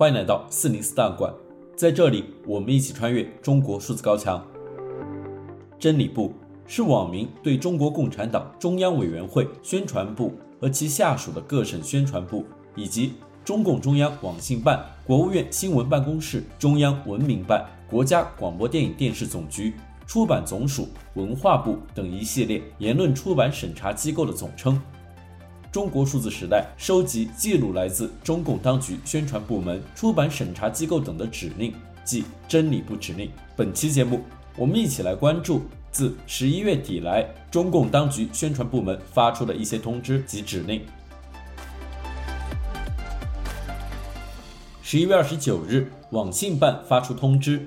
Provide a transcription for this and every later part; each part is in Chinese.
欢迎来到四零四档案馆，在这里，我们一起穿越中国数字高墙。真理部是网民对中国共产党中央委员会宣传部和其下属的各省宣传部，以及中共中央网信办、国务院新闻办公室、中央文明办、国家广播电影电视总局、出版总署、文化部等一系列言论出版审查机构的总称。中国数字时代收集记录来自中共当局宣传部门、出版审查机构等的指令，即真理部指令。本期节目，我们一起来关注自十一月底来中共当局宣传部门发出的一些通知及指令。十一月二十九日，网信办发出通知，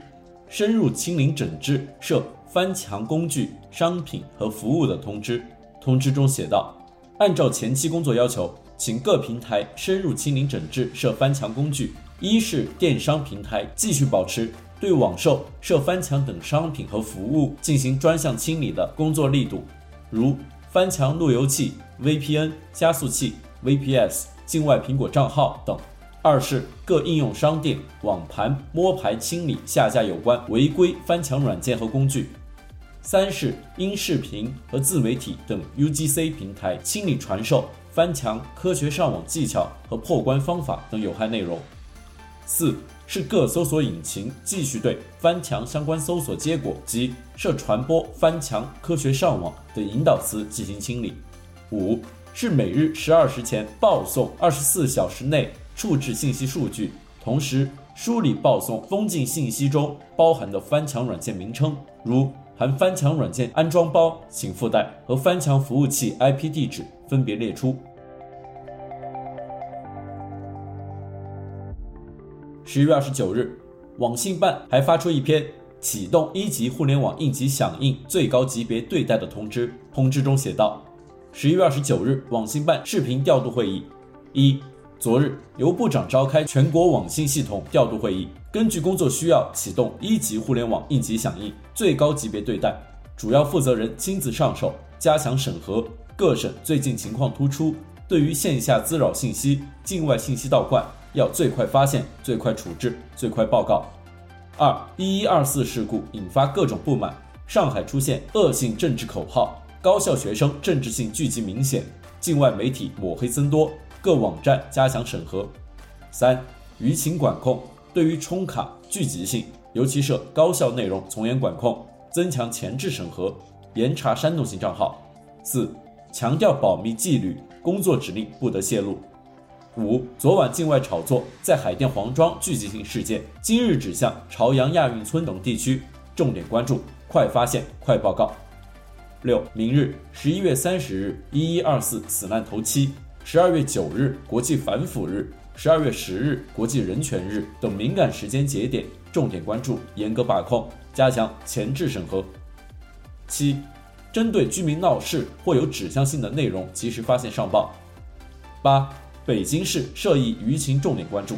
深入清零整治涉翻墙工具、商品和服务的通知。通知中写道。按照前期工作要求，请各平台深入清零整治涉翻墙工具。一是电商平台继续保持对网售涉翻墙等商品和服务进行专项清理的工作力度，如翻墙路由器、VPN 加速器、VPS 境外苹果账号等；二是各应用商店网盘摸排清理下架有关违规翻墙软件和工具。三是音视频和自媒体等 UGC 平台清理传授翻墙科学上网技巧和破关方法等有害内容。四是各搜索引擎继续对翻墙相关搜索结果及涉传播翻墙科学上网等引导词进行清理。五是每日十二时前报送二十四小时内处置信息数据，同时梳理报送封禁信息中包含的翻墙软件名称，如。含翻墙软件安装包、请附带和翻墙服务器 IP 地址分别列出。十一月二十九日，网信办还发出一篇启动一级互联网应急响应最高级别对待的通知。通知中写道：十一月二十九日，网信办视频调度会议一。昨日，由部长召开全国网信系统调度会议，根据工作需要启动一级互联网应急响应最高级别对待，主要负责人亲自上手，加强审核。各省最近情况突出，对于线下滋扰信息、境外信息倒灌，要最快发现、最快处置、最快报告。二一一二四事故引发各种不满，上海出现恶性政治口号，高校学生政治性聚集明显，境外媒体抹黑增多。各网站加强审核。三、舆情管控，对于冲卡聚集性，尤其涉高校内容从严管控，增强前置审核，严查煽动性账号。四、强调保密纪律，工作指令不得泄露。五、昨晚境外炒作在海淀黄庄聚集性事件，今日指向朝阳亚运村等地区，重点关注，快发现，快报告。六、明日十一月三十日，一一二四死难头七。十二月九日国际反腐日，十二月十日国际人权日等敏感时间节点，重点关注，严格把控，加强前置审核。七，针对居民闹事或有指向性的内容，及时发现上报。八，北京市涉疫舆情重点关注。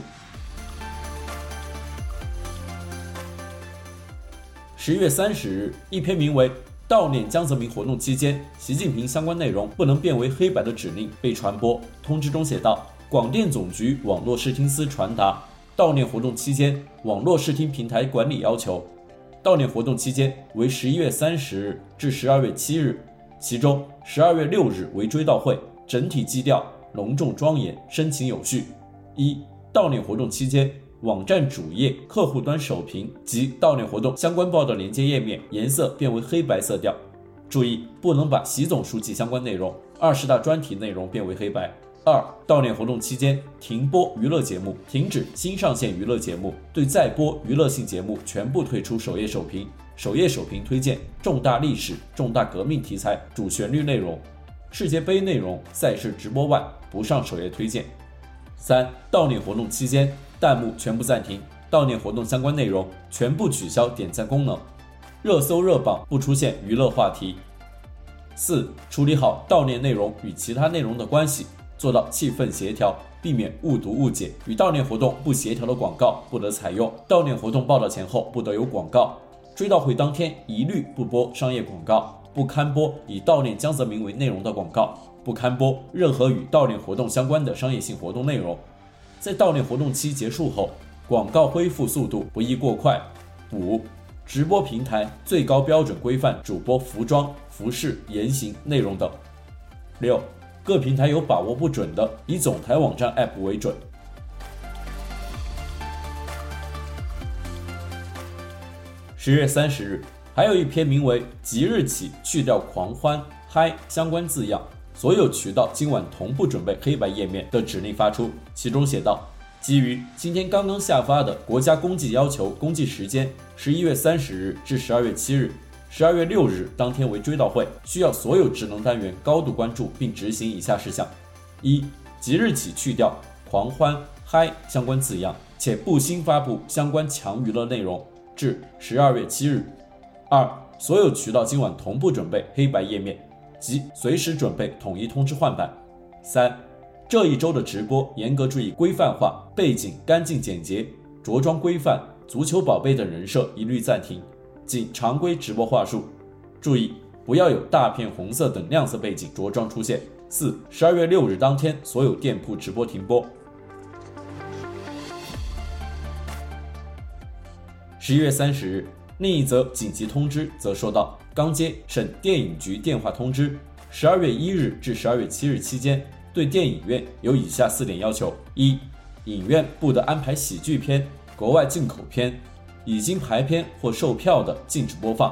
十一月三十日，一篇名为。悼念江泽民活动期间，习近平相关内容不能变为黑白的指令被传播。通知中写道：广电总局网络视听司传达悼念活动期间网络视听平台管理要求。悼念活动期间为十一月三十日至十二月七日，其中十二月六日为追悼会，整体基调隆重庄严，深情有序。一、悼念活动期间。网站主页、客户端首屏及悼念活动相关报道连接页面颜色变为黑白色调。注意，不能把习总书记相关内容、二十大专题内容变为黑白。二、悼念活动期间停播娱乐节目，停止新上线娱乐节目，对在播娱乐性节目全部退出首页首屏。首页首屏推荐重大历史、重大革命题材主旋律内容、世界杯内容、赛事直播外不上首页推荐。三、悼念活动期间。弹幕全部暂停，悼念活动相关内容全部取消点赞功能，热搜热榜不出现娱乐话题。四、处理好悼念内容与其他内容的关系，做到气氛协调，避免误读误解。与悼念活动不协调的广告不得采用，悼念活动报道前后不得有广告。追悼会当天一律不播商业广告，不刊播以悼念江泽民为内容的广告，不刊播任何与悼念活动相关的商业性活动内容。在悼念活动期结束后，广告恢复速度不宜过快。五、直播平台最高标准规范主播服装、服饰、言行、内容等。六、各平台有把握不准的，以总台网站 App 为准。十月三十日，还有一篇名为“即日起去掉狂欢嗨相关字样”。所有渠道今晚同步准备黑白页面的指令发出，其中写道：基于今天刚刚下发的国家公祭要求，公祭时间十一月三十日至十二月七日，十二月六日当天为追悼会，需要所有职能单元高度关注并执行以下事项：一、即日起去掉狂欢嗨相关字样，且不新发布相关强娱乐内容至十二月七日；二、所有渠道今晚同步准备黑白页面。即随时准备统一通知换版。三，这一周的直播严格注意规范化，背景干净简洁，着装规范，足球宝贝等人设一律暂停，仅常规直播话术。注意不要有大片红色等亮色背景着装出现。四，十二月六日当天所有店铺直播停播。十一月三十日。另一则紧急通知则说道：刚接省电影局电话通知，十二月一日至十二月七日期间，对电影院有以下四点要求：一、影院不得安排喜剧片、国外进口片，已经排片或售票的禁止播放；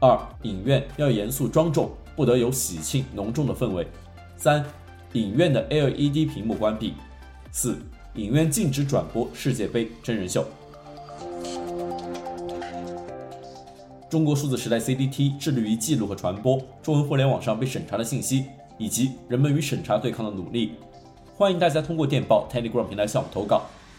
二、影院要严肃庄重，不得有喜庆浓重的氛围；三、影院的 LED 屏幕关闭；四、影院禁止转播世界杯真人秀。中国数字时代 CDT 致力于记录和传播中文互联网上被审查的信息，以及人们与审查对抗的努力。欢迎大家通过电报 Telegram 平台向我们投稿，